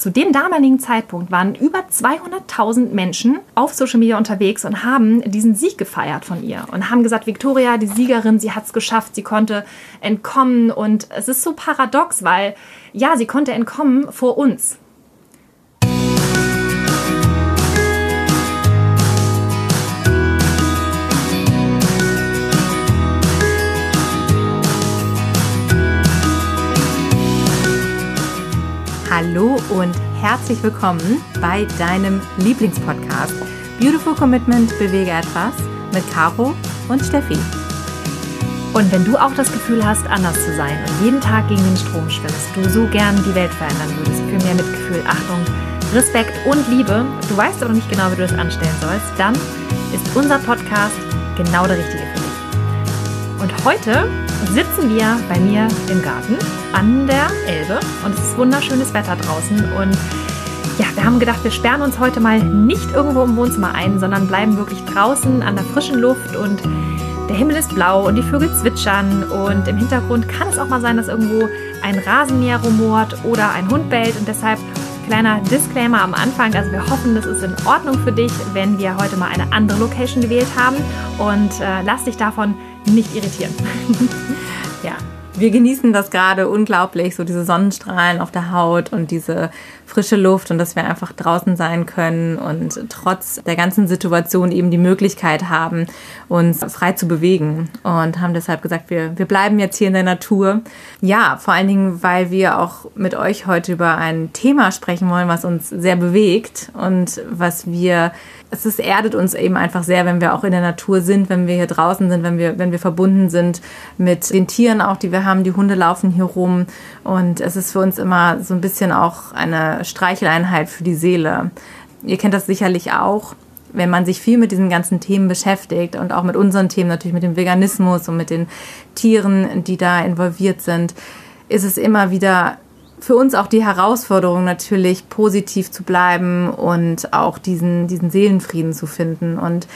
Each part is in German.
zu dem damaligen Zeitpunkt waren über 200.000 Menschen auf Social Media unterwegs und haben diesen Sieg gefeiert von ihr und haben gesagt, Victoria, die Siegerin, sie hat es geschafft, sie konnte entkommen und es ist so paradox, weil ja, sie konnte entkommen vor uns. Hallo und herzlich willkommen bei deinem Lieblingspodcast Beautiful Commitment Bewege etwas mit Caro und Steffi. Und wenn du auch das Gefühl hast, anders zu sein und jeden Tag gegen den Strom schwimmst, du so gern die Welt verändern würdest, für mehr Mitgefühl, Achtung, Respekt und Liebe, du weißt aber nicht genau, wie du das anstellen sollst, dann ist unser Podcast genau der richtige für dich. Und heute sitzen wir bei mir im Garten an der Elbe und es ist wunderschönes Wetter draußen und ja, wir haben gedacht, wir sperren uns heute mal nicht irgendwo im Wohnzimmer ein, sondern bleiben wirklich draußen an der frischen Luft und der Himmel ist blau und die Vögel zwitschern und im Hintergrund kann es auch mal sein, dass irgendwo ein Rasenmäher rumort oder ein Hund bellt und deshalb kleiner Disclaimer am Anfang. Also wir hoffen, das ist in Ordnung für dich, wenn wir heute mal eine andere Location gewählt haben und äh, lass dich davon nicht irritieren. ja, wir genießen das gerade unglaublich, so diese Sonnenstrahlen auf der Haut und diese frische Luft und dass wir einfach draußen sein können und trotz der ganzen Situation eben die Möglichkeit haben, uns frei zu bewegen und haben deshalb gesagt, wir, wir bleiben jetzt hier in der Natur. Ja, vor allen Dingen, weil wir auch mit euch heute über ein Thema sprechen wollen, was uns sehr bewegt und was wir es ist, erdet uns eben einfach sehr, wenn wir auch in der Natur sind, wenn wir hier draußen sind, wenn wir, wenn wir verbunden sind mit den Tieren auch, die wir haben. Die Hunde laufen hier rum und es ist für uns immer so ein bisschen auch eine Streicheleinheit für die Seele. Ihr kennt das sicherlich auch, wenn man sich viel mit diesen ganzen Themen beschäftigt und auch mit unseren Themen, natürlich mit dem Veganismus und mit den Tieren, die da involviert sind, ist es immer wieder für uns auch die Herausforderung natürlich positiv zu bleiben und auch diesen, diesen Seelenfrieden zu finden. Und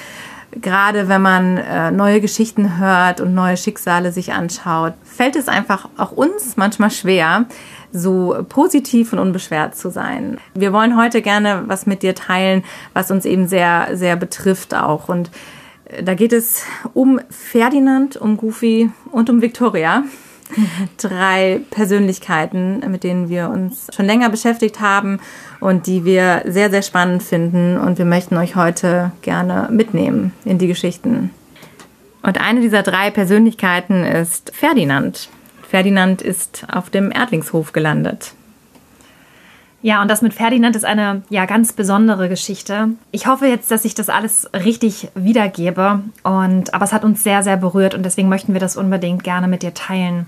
gerade wenn man äh, neue Geschichten hört und neue Schicksale sich anschaut, fällt es einfach auch uns manchmal schwer, so positiv und unbeschwert zu sein. Wir wollen heute gerne was mit dir teilen, was uns eben sehr, sehr betrifft auch. Und äh, da geht es um Ferdinand, um Goofy und um Victoria. Drei Persönlichkeiten, mit denen wir uns schon länger beschäftigt haben und die wir sehr, sehr spannend finden. Und wir möchten euch heute gerne mitnehmen in die Geschichten. Und eine dieser drei Persönlichkeiten ist Ferdinand. Ferdinand ist auf dem Erdlingshof gelandet. Ja, und das mit Ferdinand ist eine ja ganz besondere Geschichte. Ich hoffe jetzt, dass ich das alles richtig wiedergebe. Und, aber es hat uns sehr, sehr berührt und deswegen möchten wir das unbedingt gerne mit dir teilen.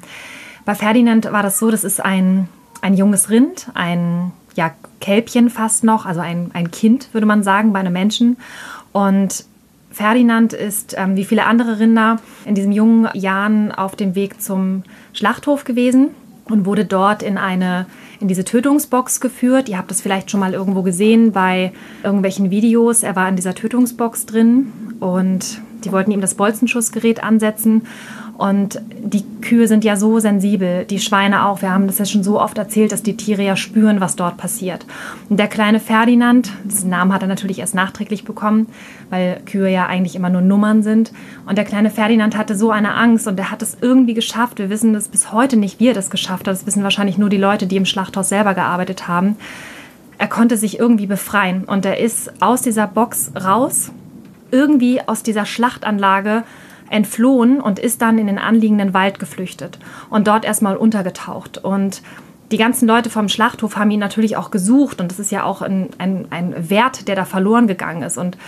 Bei Ferdinand war das so, das ist ein, ein junges Rind, ein ja, Kälbchen fast noch, also ein, ein Kind, würde man sagen, bei einem Menschen. Und Ferdinand ist, ähm, wie viele andere Rinder, in diesen jungen Jahren auf dem Weg zum Schlachthof gewesen und wurde dort in eine in diese Tötungsbox geführt. Ihr habt das vielleicht schon mal irgendwo gesehen bei irgendwelchen Videos. Er war in dieser Tötungsbox drin und die wollten ihm das Bolzenschussgerät ansetzen und die Kühe sind ja so sensibel, die Schweine auch. Wir haben das ja schon so oft erzählt, dass die Tiere ja spüren, was dort passiert. Und der kleine Ferdinand, diesen Namen hat er natürlich erst nachträglich bekommen, weil Kühe ja eigentlich immer nur Nummern sind. Und der kleine Ferdinand hatte so eine Angst und er hat es irgendwie geschafft. Wir wissen das bis heute nicht, wie er das geschafft hat. Das wissen wahrscheinlich nur die Leute, die im Schlachthaus selber gearbeitet haben. Er konnte sich irgendwie befreien und er ist aus dieser Box raus, irgendwie aus dieser Schlachtanlage entflohen und ist dann in den anliegenden Wald geflüchtet und dort erstmal untergetaucht. Und die ganzen Leute vom Schlachthof haben ihn natürlich auch gesucht und das ist ja auch ein, ein, ein Wert, der da verloren gegangen ist. Und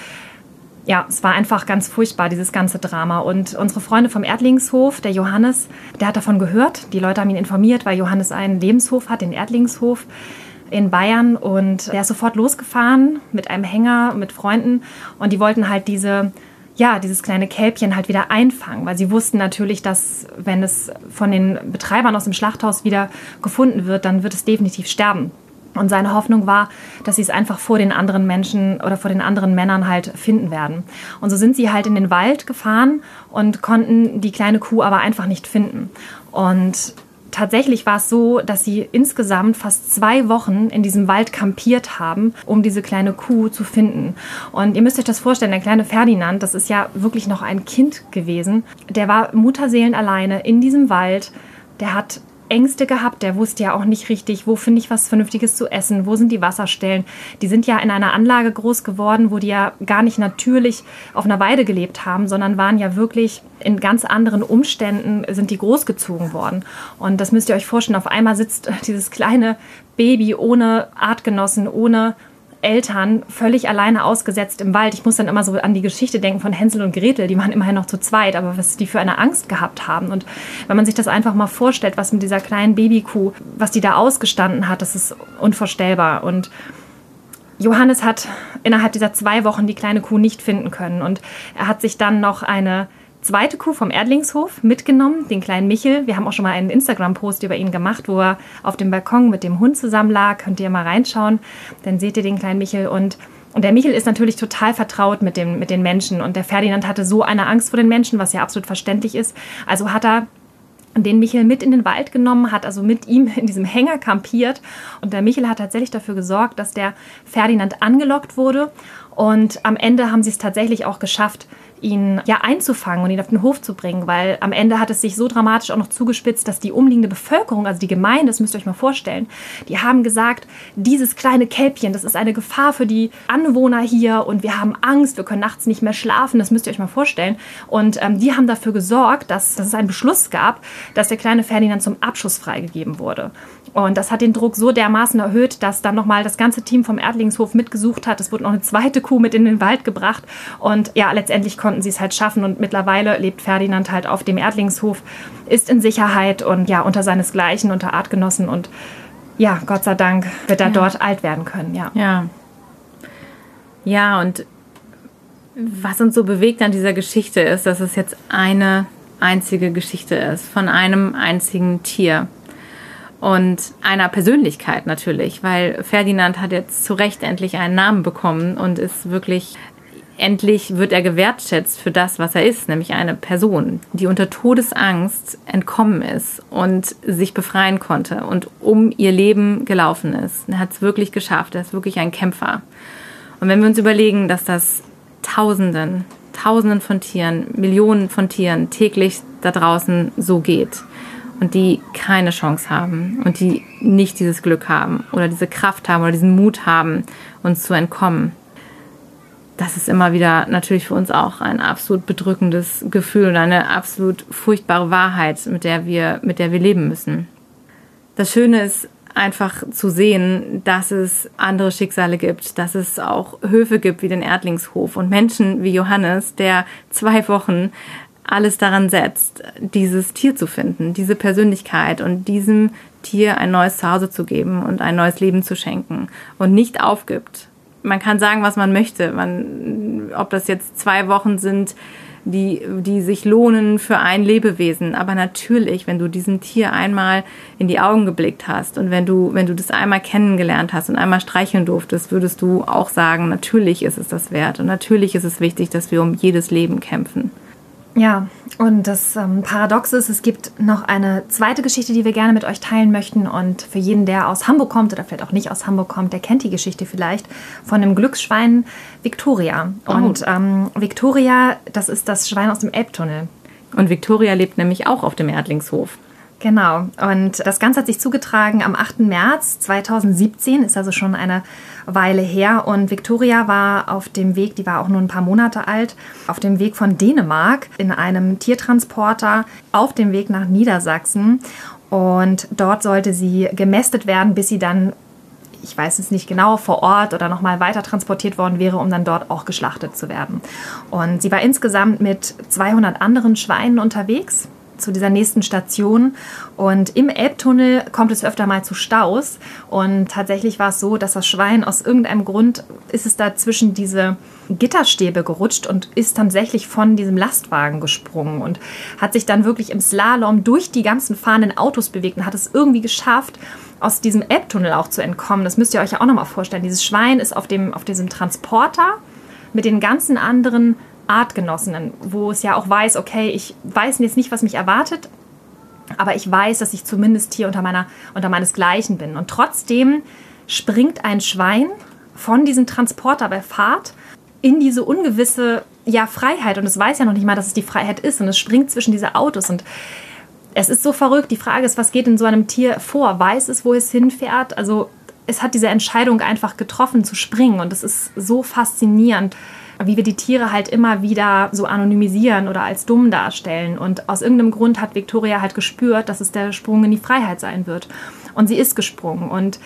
ja, es war einfach ganz furchtbar, dieses ganze Drama. Und unsere Freunde vom Erdlingshof, der Johannes, der hat davon gehört. Die Leute haben ihn informiert, weil Johannes einen Lebenshof hat, den Erdlingshof in Bayern. Und der ist sofort losgefahren mit einem Hänger, mit Freunden. Und die wollten halt diese ja, dieses kleine Kälbchen halt wieder einfangen, weil sie wussten natürlich, dass wenn es von den Betreibern aus dem Schlachthaus wieder gefunden wird, dann wird es definitiv sterben. Und seine Hoffnung war, dass sie es einfach vor den anderen Menschen oder vor den anderen Männern halt finden werden. Und so sind sie halt in den Wald gefahren und konnten die kleine Kuh aber einfach nicht finden. Und tatsächlich war es so, dass sie insgesamt fast zwei Wochen in diesem Wald kampiert haben, um diese kleine Kuh zu finden. Und ihr müsst euch das vorstellen, der kleine Ferdinand, das ist ja wirklich noch ein Kind gewesen, der war Mutterseelen alleine in diesem Wald. Der hat Ängste gehabt. Der wusste ja auch nicht richtig, wo finde ich was Vernünftiges zu essen, wo sind die Wasserstellen. Die sind ja in einer Anlage groß geworden, wo die ja gar nicht natürlich auf einer Weide gelebt haben, sondern waren ja wirklich in ganz anderen Umständen sind die großgezogen worden. Und das müsst ihr euch vorstellen. Auf einmal sitzt dieses kleine Baby ohne Artgenossen, ohne Eltern völlig alleine ausgesetzt im Wald. Ich muss dann immer so an die Geschichte denken von Hänsel und Gretel. Die waren immerhin noch zu zweit, aber was die für eine Angst gehabt haben. Und wenn man sich das einfach mal vorstellt, was mit dieser kleinen Babykuh, was die da ausgestanden hat, das ist unvorstellbar. Und Johannes hat innerhalb dieser zwei Wochen die kleine Kuh nicht finden können. Und er hat sich dann noch eine zweite Kuh vom Erdlingshof mitgenommen, den kleinen Michel. Wir haben auch schon mal einen Instagram-Post über ihn gemacht, wo er auf dem Balkon mit dem Hund zusammen lag. Könnt ihr mal reinschauen. Dann seht ihr den kleinen Michel und und der Michel ist natürlich total vertraut mit, dem, mit den Menschen. Und der Ferdinand hatte so eine Angst vor den Menschen, was ja absolut verständlich ist. Also hat er den Michel mit in den Wald genommen, hat also mit ihm in diesem Hänger kampiert. Und der Michel hat tatsächlich dafür gesorgt, dass der Ferdinand angelockt wurde. Und am Ende haben sie es tatsächlich auch geschafft, ihn ja einzufangen und ihn auf den Hof zu bringen, weil am Ende hat es sich so dramatisch auch noch zugespitzt, dass die umliegende Bevölkerung, also die Gemeinde, das müsst ihr euch mal vorstellen, die haben gesagt, dieses kleine Kälbchen, das ist eine Gefahr für die Anwohner hier und wir haben Angst, wir können nachts nicht mehr schlafen, das müsst ihr euch mal vorstellen. Und ähm, die haben dafür gesorgt, dass, dass es einen Beschluss gab, dass der kleine Ferdinand zum Abschuss freigegeben wurde. Und das hat den Druck so dermaßen erhöht, dass dann nochmal das ganze Team vom Erdlingshof mitgesucht hat. Es wurde noch eine zweite Kuh mit in den Wald gebracht. Und ja, letztendlich konnten sie es halt schaffen. Und mittlerweile lebt Ferdinand halt auf dem Erdlingshof, ist in Sicherheit und ja, unter seinesgleichen, unter Artgenossen. Und ja, Gott sei Dank wird er ja. dort alt werden können. Ja. ja. Ja, und was uns so bewegt an dieser Geschichte ist, dass es jetzt eine einzige Geschichte ist von einem einzigen Tier und einer Persönlichkeit natürlich, weil Ferdinand hat jetzt zu Recht endlich einen Namen bekommen und ist wirklich endlich wird er gewertschätzt für das, was er ist, nämlich eine Person, die unter Todesangst entkommen ist und sich befreien konnte und um ihr Leben gelaufen ist. Er hat es wirklich geschafft, er ist wirklich ein Kämpfer. Und wenn wir uns überlegen, dass das Tausenden, Tausenden von Tieren, Millionen von Tieren täglich da draußen so geht, und die keine Chance haben und die nicht dieses Glück haben oder diese Kraft haben oder diesen Mut haben, uns zu entkommen. Das ist immer wieder natürlich für uns auch ein absolut bedrückendes Gefühl und eine absolut furchtbare Wahrheit, mit der wir, mit der wir leben müssen. Das Schöne ist einfach zu sehen, dass es andere Schicksale gibt, dass es auch Höfe gibt wie den Erdlingshof und Menschen wie Johannes, der zwei Wochen alles daran setzt, dieses Tier zu finden, diese Persönlichkeit und diesem Tier ein neues Zuhause zu geben und ein neues Leben zu schenken und nicht aufgibt. Man kann sagen, was man möchte, man, ob das jetzt zwei Wochen sind, die, die sich lohnen für ein Lebewesen. Aber natürlich, wenn du diesem Tier einmal in die Augen geblickt hast und wenn du, wenn du das einmal kennengelernt hast und einmal streicheln durftest, würdest du auch sagen, natürlich ist es das wert und natürlich ist es wichtig, dass wir um jedes Leben kämpfen. Ja, und das ähm, Paradox ist, es gibt noch eine zweite Geschichte, die wir gerne mit euch teilen möchten. Und für jeden, der aus Hamburg kommt oder vielleicht auch nicht aus Hamburg kommt, der kennt die Geschichte vielleicht von dem Glücksschwein Victoria. Oh. Und ähm, Victoria, das ist das Schwein aus dem Elbtunnel. Und Victoria lebt nämlich auch auf dem Erdlingshof. Genau. Und das Ganze hat sich zugetragen am 8. März 2017, ist also schon eine Weile her. Und Victoria war auf dem Weg, die war auch nur ein paar Monate alt, auf dem Weg von Dänemark in einem Tiertransporter auf dem Weg nach Niedersachsen. Und dort sollte sie gemästet werden, bis sie dann ich weiß es nicht genau, vor Ort oder nochmal weiter transportiert worden wäre, um dann dort auch geschlachtet zu werden. Und sie war insgesamt mit 200 anderen Schweinen unterwegs zu dieser nächsten Station. Und im Elbtunnel kommt es öfter mal zu Staus. Und tatsächlich war es so, dass das Schwein aus irgendeinem Grund ist es da zwischen diese Gitterstäbe gerutscht und ist tatsächlich von diesem Lastwagen gesprungen und hat sich dann wirklich im Slalom durch die ganzen fahrenden Autos bewegt und hat es irgendwie geschafft, aus diesem Elbtunnel auch zu entkommen. Das müsst ihr euch ja auch nochmal vorstellen. Dieses Schwein ist auf, dem, auf diesem Transporter mit den ganzen anderen Artgenossinnen, wo es ja auch weiß, okay, ich weiß jetzt nicht, was mich erwartet, aber ich weiß, dass ich zumindest hier unter, meiner, unter meinesgleichen bin. Und trotzdem springt ein Schwein von diesem Transporter bei Fahrt in diese ungewisse ja, Freiheit. Und es weiß ja noch nicht mal, dass es die Freiheit ist. Und es springt zwischen diese Autos. Und es ist so verrückt. Die Frage ist, was geht in so einem Tier vor? Weiß es, wo es hinfährt? Also es hat diese Entscheidung einfach getroffen zu springen. Und es ist so faszinierend wie wir die Tiere halt immer wieder so anonymisieren oder als dumm darstellen. Und aus irgendeinem Grund hat Victoria halt gespürt, dass es der Sprung in die Freiheit sein wird. Und sie ist gesprungen. Und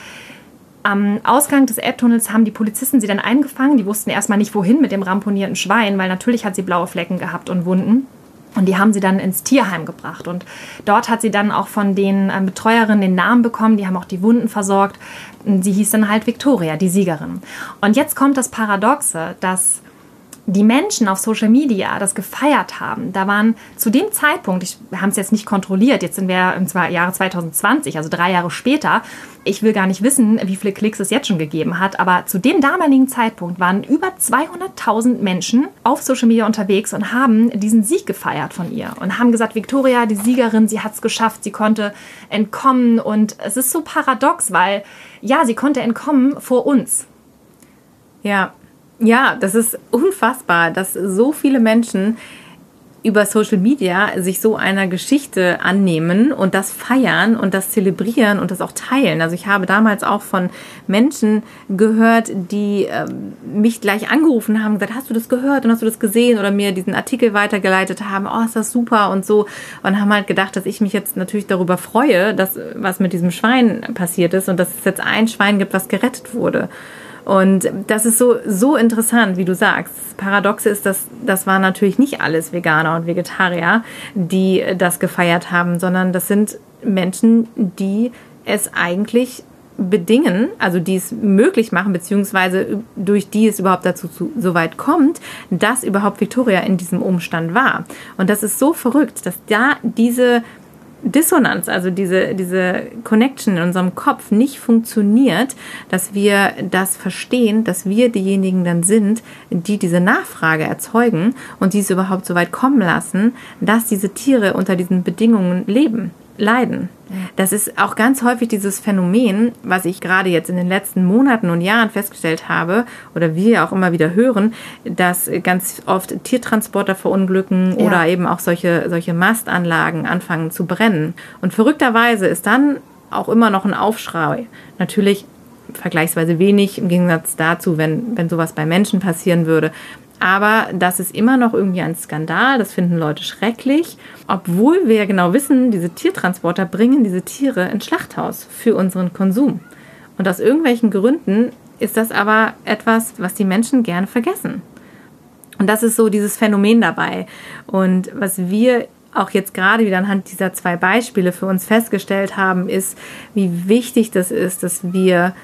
am Ausgang des Elbtunnels haben die Polizisten sie dann eingefangen. Die wussten erstmal nicht, wohin mit dem ramponierten Schwein, weil natürlich hat sie blaue Flecken gehabt und Wunden. Und die haben sie dann ins Tierheim gebracht. Und dort hat sie dann auch von den äh, Betreuerinnen den Namen bekommen. Die haben auch die Wunden versorgt. Sie hieß dann halt Victoria, die Siegerin. Und jetzt kommt das Paradoxe, dass die Menschen auf Social Media das gefeiert haben, da waren zu dem Zeitpunkt, ich, wir haben es jetzt nicht kontrolliert, jetzt sind wir im Jahre 2020, also drei Jahre später, ich will gar nicht wissen, wie viele Klicks es jetzt schon gegeben hat, aber zu dem damaligen Zeitpunkt waren über 200.000 Menschen auf Social Media unterwegs und haben diesen Sieg gefeiert von ihr und haben gesagt, Victoria, die Siegerin, sie hat es geschafft, sie konnte entkommen. Und es ist so paradox, weil ja, sie konnte entkommen vor uns. Ja, ja, das ist unfassbar, dass so viele Menschen über Social Media sich so einer Geschichte annehmen und das feiern und das zelebrieren und das auch teilen. Also ich habe damals auch von Menschen gehört, die äh, mich gleich angerufen haben, gesagt, hast du das gehört und hast du das gesehen oder mir diesen Artikel weitergeleitet haben, oh, ist das super und so und haben halt gedacht, dass ich mich jetzt natürlich darüber freue, dass was mit diesem Schwein passiert ist und dass es jetzt ein Schwein gibt, was gerettet wurde. Und das ist so, so interessant, wie du sagst. Das Paradoxe ist, dass das waren natürlich nicht alles Veganer und Vegetarier, die das gefeiert haben, sondern das sind Menschen, die es eigentlich bedingen, also die es möglich machen, beziehungsweise durch die es überhaupt dazu zu, so weit kommt, dass überhaupt Victoria in diesem Umstand war. Und das ist so verrückt, dass da diese Dissonanz, also diese, diese Connection in unserem Kopf nicht funktioniert, dass wir das verstehen, dass wir diejenigen dann sind, die diese Nachfrage erzeugen und diese überhaupt so weit kommen lassen, dass diese Tiere unter diesen Bedingungen leben leiden. Das ist auch ganz häufig dieses Phänomen, was ich gerade jetzt in den letzten Monaten und Jahren festgestellt habe oder wir auch immer wieder hören, dass ganz oft Tiertransporter verunglücken ja. oder eben auch solche, solche Mastanlagen anfangen zu brennen. Und verrückterweise ist dann auch immer noch ein Aufschrei. Natürlich vergleichsweise wenig im Gegensatz dazu, wenn, wenn sowas bei Menschen passieren würde. Aber das ist immer noch irgendwie ein Skandal. Das finden Leute schrecklich. Obwohl wir ja genau wissen, diese Tiertransporter bringen diese Tiere ins Schlachthaus für unseren Konsum. Und aus irgendwelchen Gründen ist das aber etwas, was die Menschen gerne vergessen. Und das ist so dieses Phänomen dabei. Und was wir auch jetzt gerade wieder anhand dieser zwei Beispiele für uns festgestellt haben, ist, wie wichtig das ist, dass wir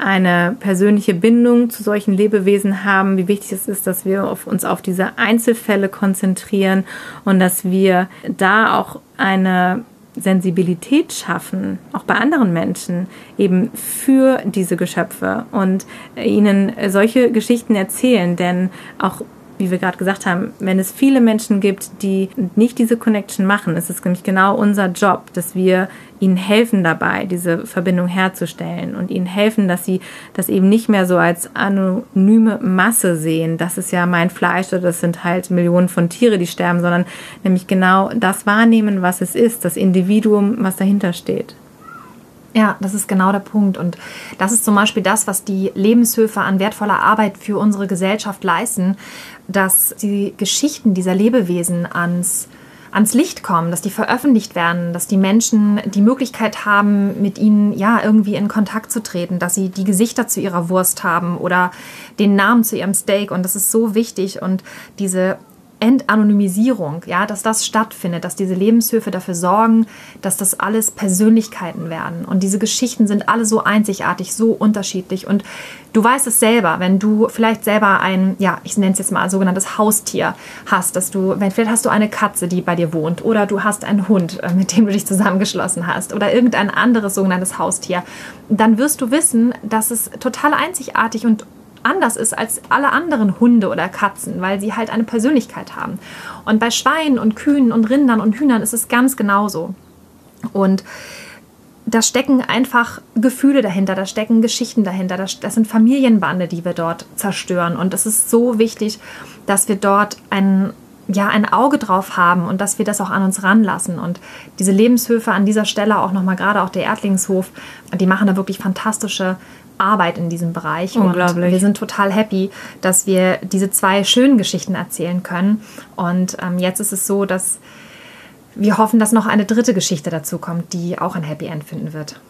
eine persönliche Bindung zu solchen Lebewesen haben, wie wichtig es ist, dass wir auf uns auf diese Einzelfälle konzentrieren und dass wir da auch eine Sensibilität schaffen, auch bei anderen Menschen, eben für diese Geschöpfe und ihnen solche Geschichten erzählen, denn auch wie wir gerade gesagt haben, wenn es viele Menschen gibt, die nicht diese Connection machen, ist es nämlich genau unser Job, dass wir ihnen helfen dabei, diese Verbindung herzustellen und ihnen helfen, dass sie das eben nicht mehr so als anonyme Masse sehen. Das ist ja mein Fleisch oder das sind halt Millionen von Tiere, die sterben, sondern nämlich genau das wahrnehmen, was es ist, das Individuum, was dahinter steht. Ja, das ist genau der Punkt. Und das ist zum Beispiel das, was die Lebenshöfe an wertvoller Arbeit für unsere Gesellschaft leisten, dass die Geschichten dieser Lebewesen ans, ans Licht kommen, dass die veröffentlicht werden, dass die Menschen die Möglichkeit haben, mit ihnen ja irgendwie in Kontakt zu treten, dass sie die Gesichter zu ihrer Wurst haben oder den Namen zu ihrem Steak. Und das ist so wichtig. Und diese Entanonymisierung, ja, dass das stattfindet, dass diese Lebenshöfe dafür sorgen, dass das alles Persönlichkeiten werden. Und diese Geschichten sind alle so einzigartig, so unterschiedlich. Und du weißt es selber, wenn du vielleicht selber ein, ja, ich nenne es jetzt mal sogenanntes Haustier hast, dass du, wenn, vielleicht hast du eine Katze, die bei dir wohnt, oder du hast einen Hund, äh, mit dem du dich zusammengeschlossen hast, oder irgendein anderes sogenanntes Haustier, dann wirst du wissen, dass es total einzigartig und anders ist als alle anderen Hunde oder Katzen, weil sie halt eine Persönlichkeit haben. Und bei Schweinen und Kühen und Rindern und Hühnern ist es ganz genauso. Und da stecken einfach Gefühle dahinter, da stecken Geschichten dahinter, das, sind Familienbande, die wir dort zerstören. Und es ist so wichtig, dass wir dort ein, ja, ein Auge drauf haben und dass wir das auch an uns ranlassen. Und diese Lebenshöfe an dieser Stelle auch nochmal, gerade auch der Erdlingshof, die machen da wirklich fantastische Arbeit in diesem Bereich. Unglaublich. Und wir sind total happy, dass wir diese zwei schönen Geschichten erzählen können. Und ähm, jetzt ist es so, dass wir hoffen, dass noch eine dritte Geschichte dazu kommt, die auch ein Happy End finden wird.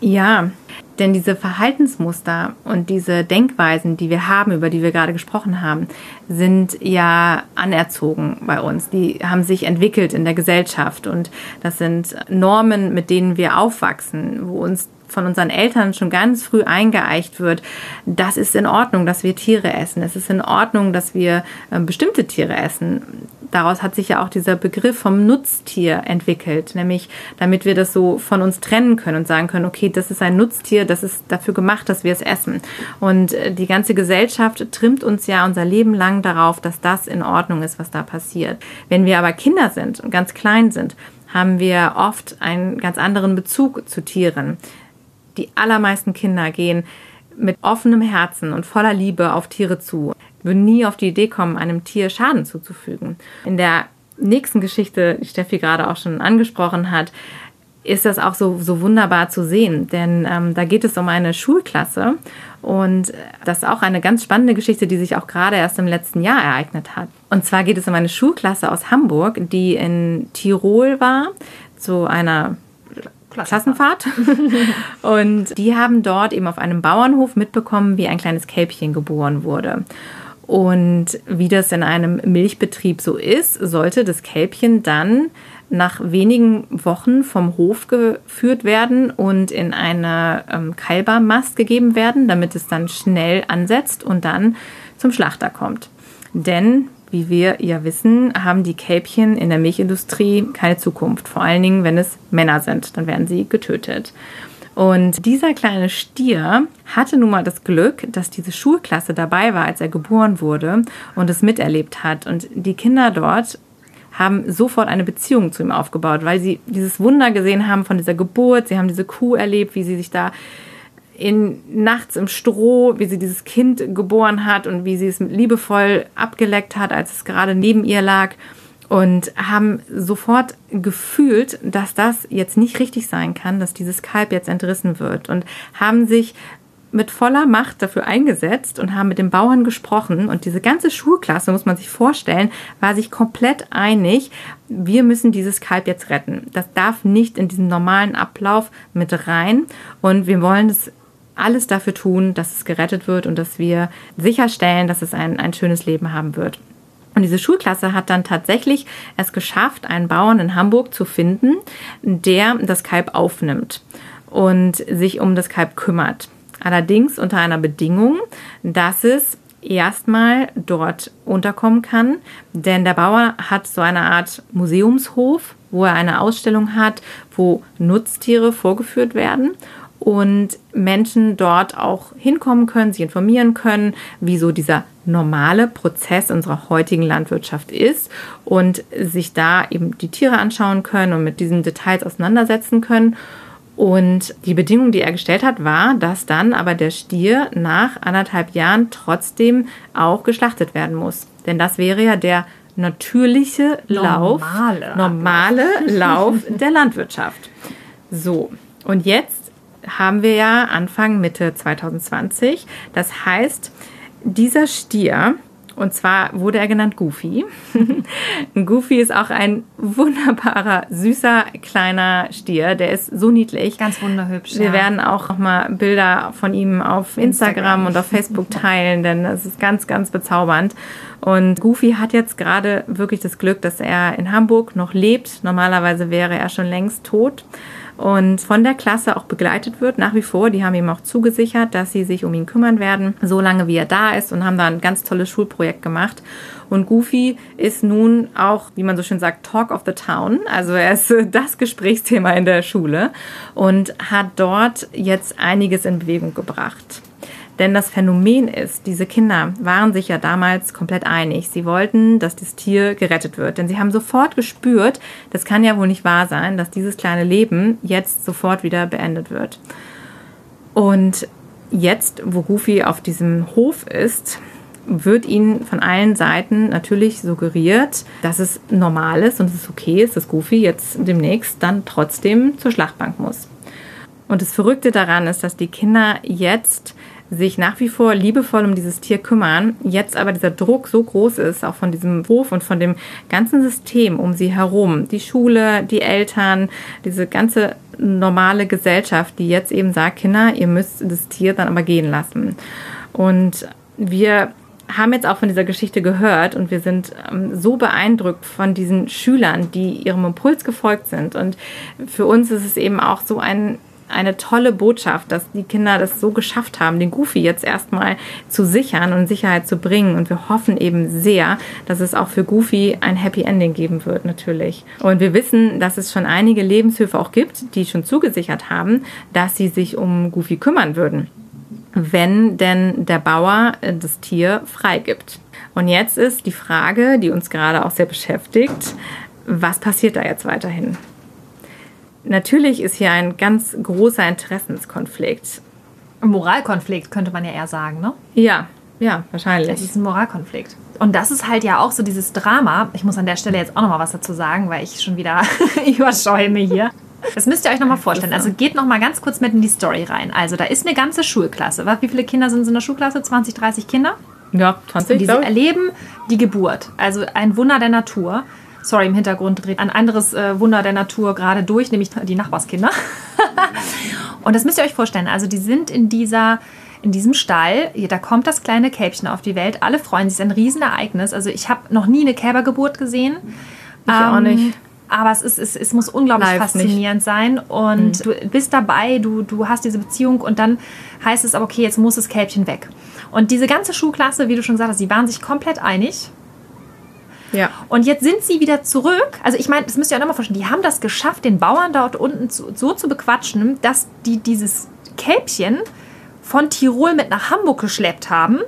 Ja, denn diese Verhaltensmuster und diese Denkweisen, die wir haben, über die wir gerade gesprochen haben, sind ja anerzogen bei uns. Die haben sich entwickelt in der Gesellschaft und das sind Normen, mit denen wir aufwachsen, wo uns von unseren Eltern schon ganz früh eingeeicht wird, das ist in Ordnung, dass wir Tiere essen. Es ist in Ordnung, dass wir äh, bestimmte Tiere essen. Daraus hat sich ja auch dieser Begriff vom Nutztier entwickelt, nämlich damit wir das so von uns trennen können und sagen können, okay, das ist ein Nutztier, das ist dafür gemacht, dass wir es essen. Und äh, die ganze Gesellschaft trimmt uns ja unser Leben lang darauf, dass das in Ordnung ist, was da passiert. Wenn wir aber Kinder sind und ganz klein sind, haben wir oft einen ganz anderen Bezug zu Tieren die allermeisten Kinder gehen mit offenem Herzen und voller Liebe auf Tiere zu, würden nie auf die Idee kommen, einem Tier Schaden zuzufügen. In der nächsten Geschichte, die Steffi gerade auch schon angesprochen hat, ist das auch so, so wunderbar zu sehen, denn ähm, da geht es um eine Schulklasse und das ist auch eine ganz spannende Geschichte, die sich auch gerade erst im letzten Jahr ereignet hat. Und zwar geht es um eine Schulklasse aus Hamburg, die in Tirol war, zu einer Klassenfahrt. und die haben dort eben auf einem Bauernhof mitbekommen, wie ein kleines Kälbchen geboren wurde. Und wie das in einem Milchbetrieb so ist, sollte das Kälbchen dann nach wenigen Wochen vom Hof geführt werden und in eine ähm, Kalbermast gegeben werden, damit es dann schnell ansetzt und dann zum Schlachter kommt. Denn wie wir ja wissen, haben die Kälbchen in der Milchindustrie keine Zukunft. Vor allen Dingen, wenn es Männer sind, dann werden sie getötet. Und dieser kleine Stier hatte nun mal das Glück, dass diese Schulklasse dabei war, als er geboren wurde und es miterlebt hat. Und die Kinder dort haben sofort eine Beziehung zu ihm aufgebaut, weil sie dieses Wunder gesehen haben von dieser Geburt. Sie haben diese Kuh erlebt, wie sie sich da in, nachts im Stroh, wie sie dieses Kind geboren hat und wie sie es liebevoll abgeleckt hat, als es gerade neben ihr lag. Und haben sofort gefühlt, dass das jetzt nicht richtig sein kann, dass dieses Kalb jetzt entrissen wird. Und haben sich mit voller Macht dafür eingesetzt und haben mit den Bauern gesprochen. Und diese ganze Schulklasse, muss man sich vorstellen, war sich komplett einig, wir müssen dieses Kalb jetzt retten. Das darf nicht in diesen normalen Ablauf mit rein. Und wir wollen es alles dafür tun, dass es gerettet wird und dass wir sicherstellen, dass es ein, ein schönes Leben haben wird. Und diese Schulklasse hat dann tatsächlich es geschafft, einen Bauern in Hamburg zu finden, der das Kalb aufnimmt und sich um das Kalb kümmert. Allerdings unter einer Bedingung, dass es erstmal dort unterkommen kann, denn der Bauer hat so eine Art Museumshof, wo er eine Ausstellung hat, wo Nutztiere vorgeführt werden und Menschen dort auch hinkommen können, sich informieren können, wie so dieser normale Prozess unserer heutigen Landwirtschaft ist und sich da eben die Tiere anschauen können und mit diesen Details auseinandersetzen können. Und die Bedingung, die er gestellt hat, war, dass dann aber der Stier nach anderthalb Jahren trotzdem auch geschlachtet werden muss. Denn das wäre ja der natürliche Lauf, normale, normale Lauf der Landwirtschaft. So, und jetzt haben wir ja Anfang Mitte 2020. Das heißt, dieser Stier, und zwar wurde er genannt Goofy. Goofy ist auch ein wunderbarer, süßer, kleiner Stier. Der ist so niedlich. Ganz wunderhübsch. Wir ja. werden auch noch mal Bilder von ihm auf Instagram, Instagram und auf Facebook teilen, denn es ist ganz, ganz bezaubernd. Und Goofy hat jetzt gerade wirklich das Glück, dass er in Hamburg noch lebt. Normalerweise wäre er schon längst tot und von der Klasse auch begleitet wird nach wie vor. Die haben ihm auch zugesichert, dass sie sich um ihn kümmern werden, solange wie er da ist und haben da ein ganz tolles Schulprojekt gemacht. Und Goofy ist nun auch, wie man so schön sagt, Talk of the Town. Also er ist das Gesprächsthema in der Schule und hat dort jetzt einiges in Bewegung gebracht. Denn das Phänomen ist, diese Kinder waren sich ja damals komplett einig. Sie wollten, dass das Tier gerettet wird. Denn sie haben sofort gespürt, das kann ja wohl nicht wahr sein, dass dieses kleine Leben jetzt sofort wieder beendet wird. Und jetzt, wo Goofy auf diesem Hof ist, wird ihnen von allen Seiten natürlich suggeriert, dass es normal ist und es okay ist, dass Goofy jetzt demnächst dann trotzdem zur Schlachtbank muss. Und das Verrückte daran ist, dass die Kinder jetzt sich nach wie vor liebevoll um dieses Tier kümmern, jetzt aber dieser Druck so groß ist, auch von diesem Hof und von dem ganzen System um sie herum, die Schule, die Eltern, diese ganze normale Gesellschaft, die jetzt eben sagt, Kinder, ihr müsst das Tier dann aber gehen lassen. Und wir haben jetzt auch von dieser Geschichte gehört und wir sind ähm, so beeindruckt von diesen Schülern, die ihrem Impuls gefolgt sind. Und für uns ist es eben auch so ein, eine tolle Botschaft, dass die Kinder das so geschafft haben, den Goofy jetzt erstmal zu sichern und Sicherheit zu bringen. Und wir hoffen eben sehr, dass es auch für Goofy ein Happy Ending geben wird, natürlich. Und wir wissen, dass es schon einige Lebenshöfe auch gibt, die schon zugesichert haben, dass sie sich um Goofy kümmern würden wenn denn der Bauer äh, das Tier freigibt. Und jetzt ist die Frage, die uns gerade auch sehr beschäftigt, was passiert da jetzt weiterhin? Natürlich ist hier ein ganz großer Interessenskonflikt. Moralkonflikt könnte man ja eher sagen, ne? Ja, ja, wahrscheinlich. Das ist ein Moralkonflikt. Und das ist halt ja auch so dieses Drama. Ich muss an der Stelle jetzt auch noch mal was dazu sagen, weil ich schon wieder überschäume hier. Das müsst ihr euch nochmal vorstellen. Also geht nochmal ganz kurz mit in die Story rein. Also da ist eine ganze Schulklasse. Wie viele Kinder sind in der Schulklasse? 20, 30 Kinder? Ja, 20. Die erleben die Geburt. Also ein Wunder der Natur. Sorry, im Hintergrund dreht ein anderes äh, Wunder der Natur gerade durch, nämlich die Nachbarskinder. Und das müsst ihr euch vorstellen. Also die sind in dieser in diesem Stall, da kommt das kleine Kälbchen auf die Welt. Alle freuen sich, es ist ein Riesenereignis. Also ich habe noch nie eine Kälbergeburt gesehen. Ich ähm, auch nicht. Aber es, ist, es, es muss unglaublich Live faszinierend nicht. sein. Und mhm. du bist dabei, du, du hast diese Beziehung und dann heißt es aber, okay, jetzt muss das Kälbchen weg. Und diese ganze Schulklasse, wie du schon gesagt hast, sie waren sich komplett einig. Ja. Und jetzt sind sie wieder zurück. Also ich meine, das müsst ihr euch nochmal vorstellen, die haben das geschafft, den Bauern dort unten zu, so zu bequatschen, dass die dieses Kälbchen von Tirol mit nach Hamburg geschleppt haben.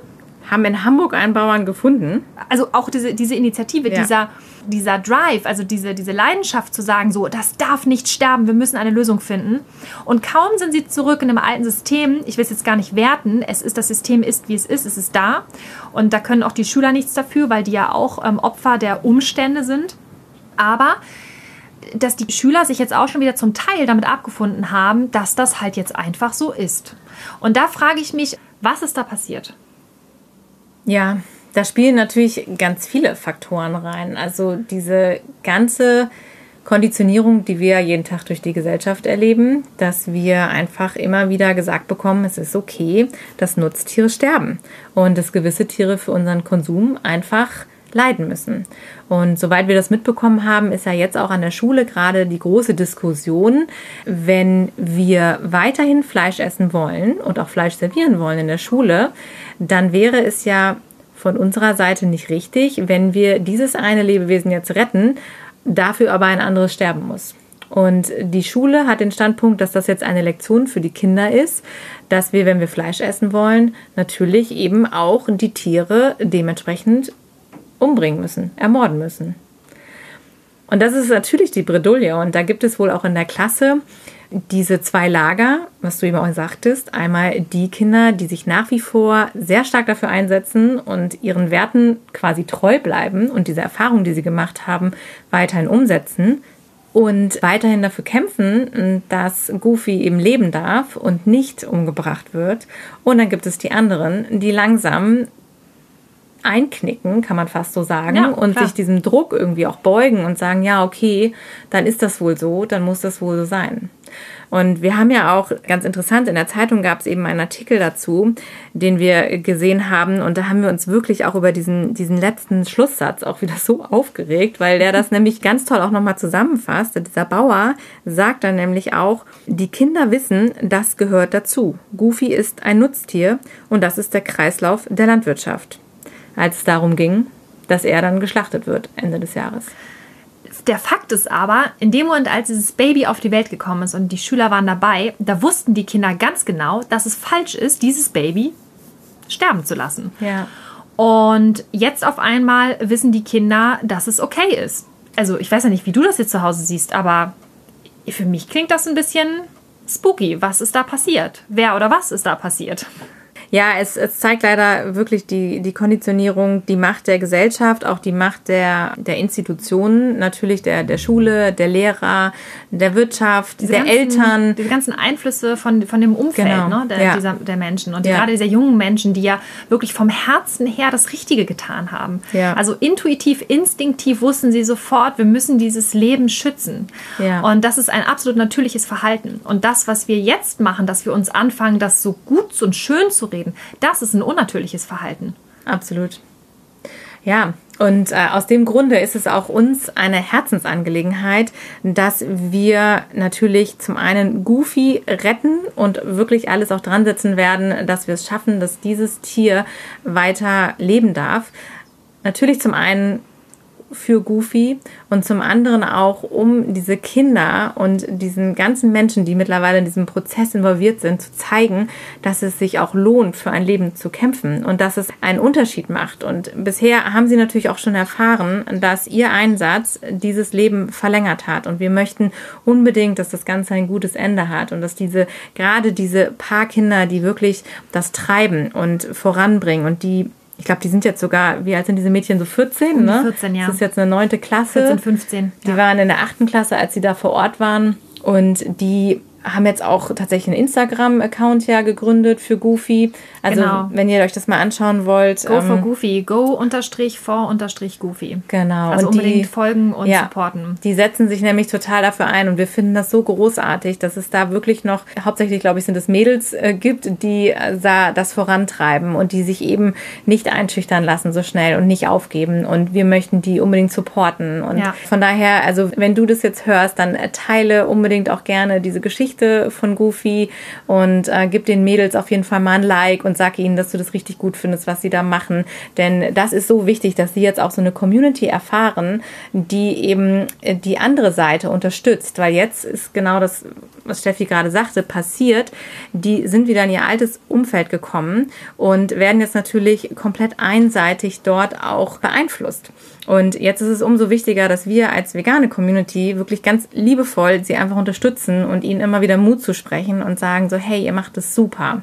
Haben in Hamburg einen Bauern gefunden. Also auch diese, diese Initiative, ja. dieser dieser Drive, also diese, diese Leidenschaft zu sagen, so, das darf nicht sterben, wir müssen eine Lösung finden. Und kaum sind sie zurück in einem alten System, ich will es jetzt gar nicht werten, es ist, das System ist, wie es ist, es ist da. Und da können auch die Schüler nichts dafür, weil die ja auch ähm, Opfer der Umstände sind. Aber dass die Schüler sich jetzt auch schon wieder zum Teil damit abgefunden haben, dass das halt jetzt einfach so ist. Und da frage ich mich, was ist da passiert? Ja, da spielen natürlich ganz viele Faktoren rein. Also diese ganze Konditionierung, die wir jeden Tag durch die Gesellschaft erleben, dass wir einfach immer wieder gesagt bekommen, es ist okay, dass Nutztiere sterben und dass gewisse Tiere für unseren Konsum einfach leiden müssen. Und soweit wir das mitbekommen haben, ist ja jetzt auch an der Schule gerade die große Diskussion, wenn wir weiterhin Fleisch essen wollen und auch Fleisch servieren wollen in der Schule, dann wäre es ja von unserer Seite nicht richtig, wenn wir dieses eine Lebewesen jetzt retten, dafür aber ein anderes sterben muss. Und die Schule hat den Standpunkt, dass das jetzt eine Lektion für die Kinder ist, dass wir, wenn wir Fleisch essen wollen, natürlich eben auch die Tiere dementsprechend umbringen müssen, ermorden müssen. Und das ist natürlich die Bredouille. Und da gibt es wohl auch in der Klasse diese zwei Lager, was du eben auch sagtest, einmal die Kinder, die sich nach wie vor sehr stark dafür einsetzen und ihren Werten quasi treu bleiben und diese Erfahrung, die sie gemacht haben, weiterhin umsetzen und weiterhin dafür kämpfen, dass Goofy eben leben darf und nicht umgebracht wird. Und dann gibt es die anderen, die langsam einknicken, kann man fast so sagen, ja, und sich diesem Druck irgendwie auch beugen und sagen, ja, okay, dann ist das wohl so, dann muss das wohl so sein. Und wir haben ja auch ganz interessant, in der Zeitung gab es eben einen Artikel dazu, den wir gesehen haben. Und da haben wir uns wirklich auch über diesen, diesen letzten Schlusssatz auch wieder so aufgeregt, weil der das nämlich ganz toll auch nochmal zusammenfasst. Dieser Bauer sagt dann nämlich auch, die Kinder wissen, das gehört dazu. Goofy ist ein Nutztier und das ist der Kreislauf der Landwirtschaft als es darum ging, dass er dann geschlachtet wird Ende des Jahres. Der Fakt ist aber, in dem Moment, als dieses Baby auf die Welt gekommen ist und die Schüler waren dabei, da wussten die Kinder ganz genau, dass es falsch ist, dieses Baby sterben zu lassen. Ja. Und jetzt auf einmal wissen die Kinder, dass es okay ist. Also ich weiß ja nicht, wie du das jetzt zu Hause siehst, aber für mich klingt das ein bisschen spooky. Was ist da passiert? Wer oder was ist da passiert? Ja, es, es zeigt leider wirklich die, die Konditionierung, die Macht der Gesellschaft, auch die Macht der, der Institutionen, natürlich der, der Schule, der Lehrer, der Wirtschaft, Diese der ganzen, Eltern. Diese ganzen Einflüsse von, von dem Umfeld Genau, ne, der, ja. dieser, der Menschen. Und Ja. gerade dieser jungen Menschen, die ja wirklich vom Herzen her das Richtige getan haben. Ja. Also intuitiv, instinktiv wussten sie sofort, wir müssen dieses Leben schützen. Und das ist ein absolut natürliches Verhalten. Und das, was wir jetzt machen, dass wir uns anfangen, das so gut und schön zu reden, das ist ein unnatürliches Verhalten. Absolut. Ja, und äh, aus dem Grunde ist es auch uns eine Herzensangelegenheit, dass wir natürlich zum einen Goofy retten und wirklich alles auch dran setzen werden, dass wir es schaffen, dass dieses Tier weiter leben darf. Natürlich zum einen für Goofy und zum anderen auch, um diese Kinder und diesen ganzen Menschen, die mittlerweile in diesem Prozess involviert sind, zu zeigen, dass es sich auch lohnt, für ein Leben zu kämpfen und dass es einen Unterschied macht. Und bisher haben sie natürlich auch schon erfahren, dass ihr Einsatz dieses Leben verlängert hat. Und wir möchten unbedingt, dass das Ganze ein gutes Ende hat und dass diese, gerade diese paar Kinder, die wirklich das treiben und voranbringen und die ich glaube, die sind jetzt sogar, wie alt sind diese Mädchen? So 14, Um ne? 14, ja. Das ist jetzt eine neunte Klasse. 14, 15. Die ja. waren in der achten Klasse, als sie da vor Ort waren. Und die haben jetzt auch tatsächlich einen Instagram-Account ja gegründet für Goofy. Also, Genau. wenn ihr euch das mal anschauen wollt. Go for ähm, Goofy. Go unterstrich for unterstrich Goofy. Genau. Also Und die- unbedingt folgen und Ja. supporten. Die setzen sich nämlich total dafür ein und wir finden das so großartig, dass es da wirklich noch, hauptsächlich glaube ich, sind es Mädels äh, gibt, die äh, da das vorantreiben und die sich eben nicht einschüchtern lassen so schnell und nicht aufgeben und wir möchten die unbedingt supporten und Ja. von daher, also wenn du das jetzt hörst, dann äh, teile unbedingt auch gerne diese Geschichte von Goofy und äh, gib den Mädels auf jeden Fall mal ein Like und sag ihnen, dass du das richtig gut findest, was sie da machen. Denn das ist so wichtig, dass sie jetzt auch so eine Community erfahren, die eben äh, die andere Seite unterstützt. Weil jetzt ist genau das, was Steffi gerade sagte, passiert. Die sind wieder in ihr altes Umfeld gekommen und werden jetzt natürlich komplett einseitig dort auch beeinflusst. Und jetzt ist es umso wichtiger, dass wir als vegane Community wirklich ganz liebevoll sie einfach unterstützen und ihnen immer wieder Mut zu sprechen und sagen so, hey, ihr macht es super.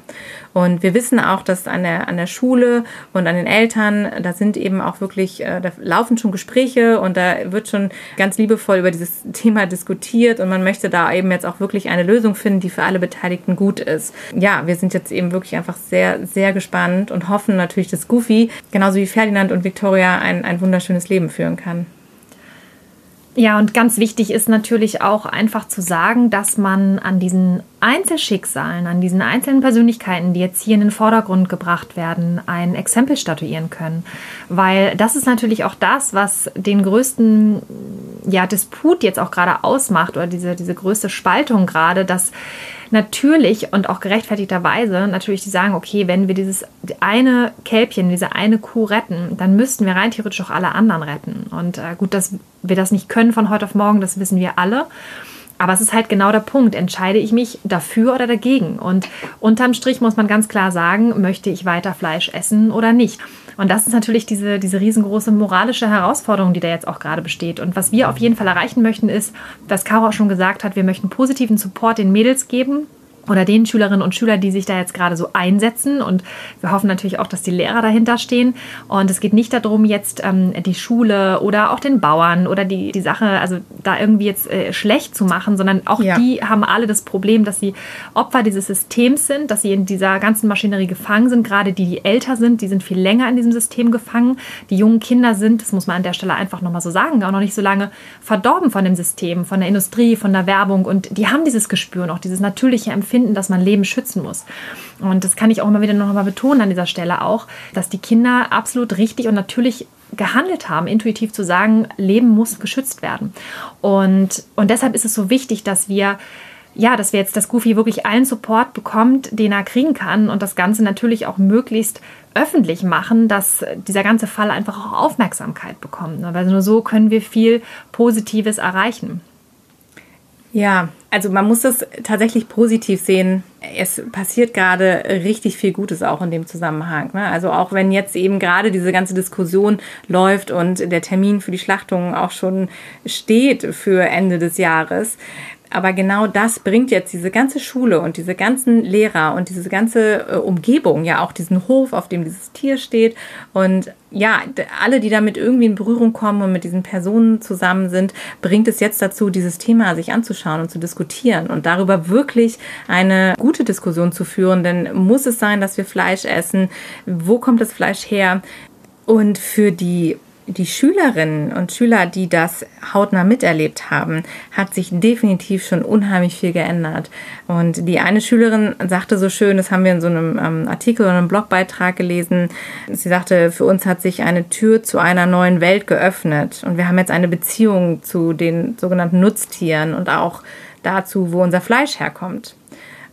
Und wir wissen auch, dass an der, an der Schule und an den Eltern, da sind eben auch wirklich, äh, da laufen schon Gespräche und da wird schon ganz liebevoll über dieses Thema diskutiert und man möchte da eben jetzt auch wirklich eine Lösung finden, die für alle Beteiligten gut ist. Ja, wir sind jetzt eben wirklich einfach sehr, sehr gespannt und hoffen natürlich, dass Goofy, genauso wie Ferdinand und Victoria, ein, ein wunderschönes Leben führen kann. Ja, und ganz wichtig ist natürlich auch einfach zu sagen, dass man an diesen Einzelschicksalen, an diesen einzelnen Persönlichkeiten, die jetzt hier in den Vordergrund gebracht werden, ein Exempel statuieren können. Weil das ist natürlich auch das, was den größten ja, Disput jetzt auch gerade ausmacht oder diese, diese größte Spaltung gerade, dass natürlich und auch gerechtfertigterweise natürlich die sagen, okay, wenn wir dieses eine Kälbchen, diese eine Kuh retten, dann müssten wir rein theoretisch auch alle anderen retten. Und äh, gut, dass wir das nicht können von heute auf morgen, das wissen wir alle. Aber es ist halt genau der Punkt. Entscheide ich mich dafür oder dagegen? Und unterm Strich muss man ganz klar sagen, möchte ich weiter Fleisch essen oder nicht? Und das ist natürlich diese, diese riesengroße moralische Herausforderung, die da jetzt auch gerade besteht. Und was wir auf jeden Fall erreichen möchten, ist, was Caro auch schon gesagt hat, wir möchten positiven Support den Mädels geben oder den Schülerinnen und Schülern, die sich da jetzt gerade so einsetzen. Und wir hoffen natürlich auch, dass die Lehrer dahinter stehen. Und es geht nicht darum, jetzt ähm, die Schule oder auch den Bauern oder die, die Sache, also da irgendwie jetzt äh, schlecht zu machen, sondern auch Ja. die haben alle das Problem, dass sie Opfer dieses Systems sind, dass sie in dieser ganzen Maschinerie gefangen sind. Gerade die, die älter sind, die sind viel länger in diesem System gefangen. Die jungen Kinder sind, das muss man an der Stelle einfach nochmal so sagen, auch noch nicht so lange verdorben von dem System, von der Industrie, von der Werbung. Und die haben dieses Gespür und auch dieses natürliche Empfinden, dass man Leben schützen muss. Und das kann ich auch immer wieder noch mal betonen an dieser Stelle auch, dass die Kinder absolut richtig und natürlich gehandelt haben, intuitiv zu sagen, Leben muss geschützt werden. Und, und deshalb ist es so wichtig, dass wir ja, dass wir jetzt, dass Goofy wirklich allen Support bekommt, den er kriegen kann und das Ganze natürlich auch möglichst öffentlich machen, dass dieser ganze Fall einfach auch Aufmerksamkeit bekommt. ne? Weil nur so können wir viel Positives erreichen. Ja, also man muss das tatsächlich positiv sehen. Es passiert gerade richtig viel Gutes auch in dem Zusammenhang. Ne? Also auch wenn jetzt eben gerade diese ganze Diskussion läuft und der Termin für die Schlachtung auch schon steht für Ende des Jahres, aber genau das bringt jetzt diese ganze Schule und diese ganzen Lehrer und diese ganze äh, Umgebung, ja auch diesen Hof, auf dem dieses Tier steht und ja, alle, die damit irgendwie in Berührung kommen und mit diesen Personen zusammen sind, bringt es jetzt dazu, dieses Thema sich anzuschauen und zu diskutieren und darüber wirklich eine gute Diskussion zu führen. Denn muss es sein, dass wir Fleisch essen? Wo kommt das Fleisch her? Und für die die Schülerinnen und Schüler, die das hautnah miterlebt haben, hat sich definitiv schon unheimlich viel geändert. Und die eine Schülerin sagte so schön, das haben wir in so einem ähm, Artikel oder einem Blogbeitrag gelesen, sie sagte, für uns hat sich eine Tür zu einer neuen Welt geöffnet und wir haben jetzt eine Beziehung zu den sogenannten Nutztieren und auch dazu, wo unser Fleisch herkommt.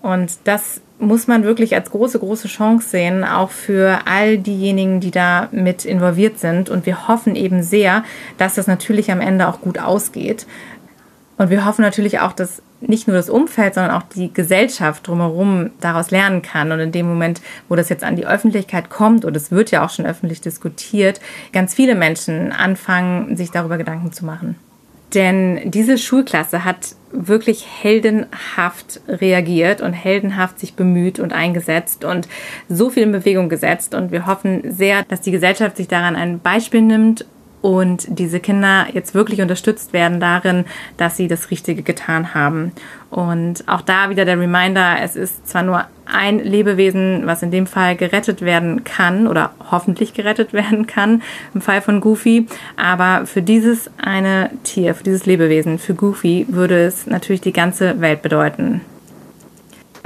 Und das muss man wirklich als große, große Chance sehen, auch für all diejenigen, die da mit involviert sind. Und wir hoffen eben sehr, dass das natürlich am Ende auch gut ausgeht. Und wir hoffen natürlich auch, dass nicht nur das Umfeld, sondern auch die Gesellschaft drumherum daraus lernen kann. Und in dem Moment, wo das jetzt an die Öffentlichkeit kommt, und es wird ja auch schon öffentlich diskutiert, ganz viele Menschen anfangen, sich darüber Gedanken zu machen. Denn diese Schulklasse hat wirklich heldenhaft reagiert und heldenhaft sich bemüht und eingesetzt und so viel in Bewegung gesetzt. Und wir hoffen sehr, dass die Gesellschaft sich daran ein Beispiel nimmt und diese Kinder jetzt wirklich unterstützt werden darin, dass sie das Richtige getan haben. Und auch da wieder der Reminder, es ist zwar nur ein Lebewesen, was in dem Fall gerettet werden kann oder hoffentlich gerettet werden kann im Fall von Goofy, aber für dieses eine Tier, für dieses Lebewesen, für Goofy würde es natürlich die ganze Welt bedeuten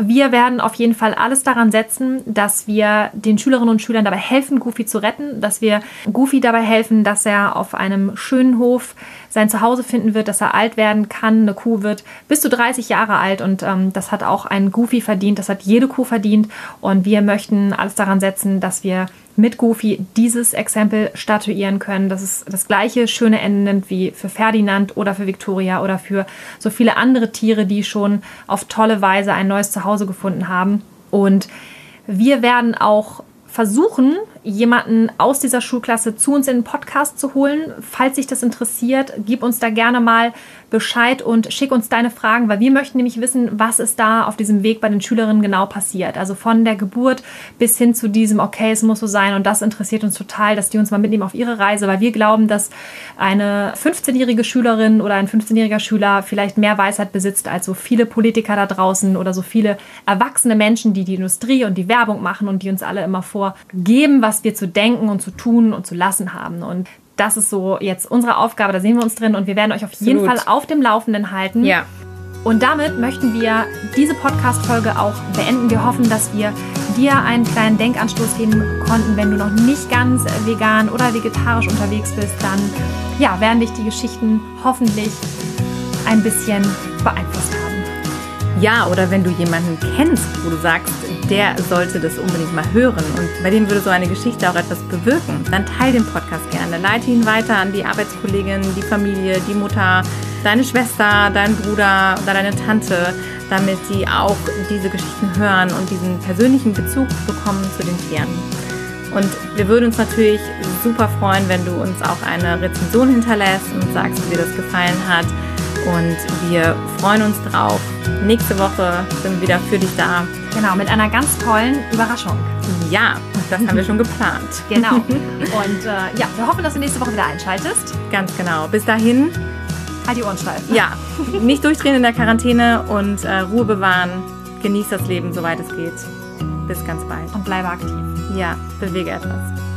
wir werden auf jeden Fall alles daran setzen, dass wir den Schülerinnen und Schülern dabei helfen, Goofy zu retten, dass wir Goofy dabei helfen, dass er auf einem schönen Hof sein Zuhause finden wird, dass er alt werden kann. Eine Kuh wird bis zu 30 Jahre alt und ähm, das hat auch ein Goofy verdient, das hat jede Kuh verdient und wir möchten alles daran setzen, dass wir mit Goofy dieses Exempel statuieren können, dass es das gleiche schöne Ende nimmt wie für Ferdinand oder für Victoria oder für so viele andere Tiere, die schon auf tolle Weise ein neues Zuhause gefunden haben. Und wir werden auch versuchen, jemanden aus dieser Schulklasse zu uns in den Podcast zu holen. Falls sich das interessiert, gib uns da gerne mal Bescheid und schick uns deine Fragen, weil wir möchten nämlich wissen, was ist da auf diesem Weg bei den Schülerinnen genau passiert. Also von der Geburt bis hin zu diesem, okay, es muss so sein und das interessiert uns total, dass die uns mal mitnehmen auf ihre Reise, weil wir glauben, dass eine 15-jährige Schülerin oder ein 15-jähriger Schüler vielleicht mehr Weisheit besitzt als so viele Politiker da draußen oder so viele erwachsene Menschen, die die Industrie und die Werbung machen und die uns alle immer vorgeben, was wir zu denken und zu tun und zu lassen haben. Und das ist so jetzt unsere Aufgabe, da sehen wir uns drin und wir werden euch auf jeden Fall auf dem Laufenden halten. Ja. Und damit möchten wir diese Podcast-Folge auch beenden. Wir hoffen, dass wir dir einen kleinen Denkanstoß geben konnten. Wenn du noch nicht ganz vegan oder vegetarisch unterwegs bist, dann ja, werden dich die Geschichten hoffentlich ein bisschen beeinflusst haben. Ja, oder wenn du jemanden kennst, wo du sagst, der sollte das unbedingt mal hören und bei dem würde so eine Geschichte auch etwas bewirken, dann teile den Podcast gerne. Leite ihn weiter an die Arbeitskollegin, die Familie, die Mutter, deine Schwester, deinen Bruder oder deine Tante, damit sie auch diese Geschichten hören und diesen persönlichen Bezug bekommen zu den Tieren. Und wir würden uns natürlich super freuen, wenn du uns auch eine Rezension hinterlässt und sagst, wie dir das gefallen hat. Und wir freuen uns drauf. Nächste Woche sind wir wieder für dich da. Genau, mit einer ganz tollen Überraschung. Ja, das haben wir schon geplant. Genau. Und äh, ja, wir hoffen, dass du nächste Woche wieder einschaltest. Ganz genau. Bis dahin. Halt die Ohren steif. Ja, nicht durchdrehen in der Quarantäne und äh, Ruhe bewahren. Genieß das Leben, soweit es geht. Bis ganz bald. Und bleibe aktiv. Ja, bewege etwas.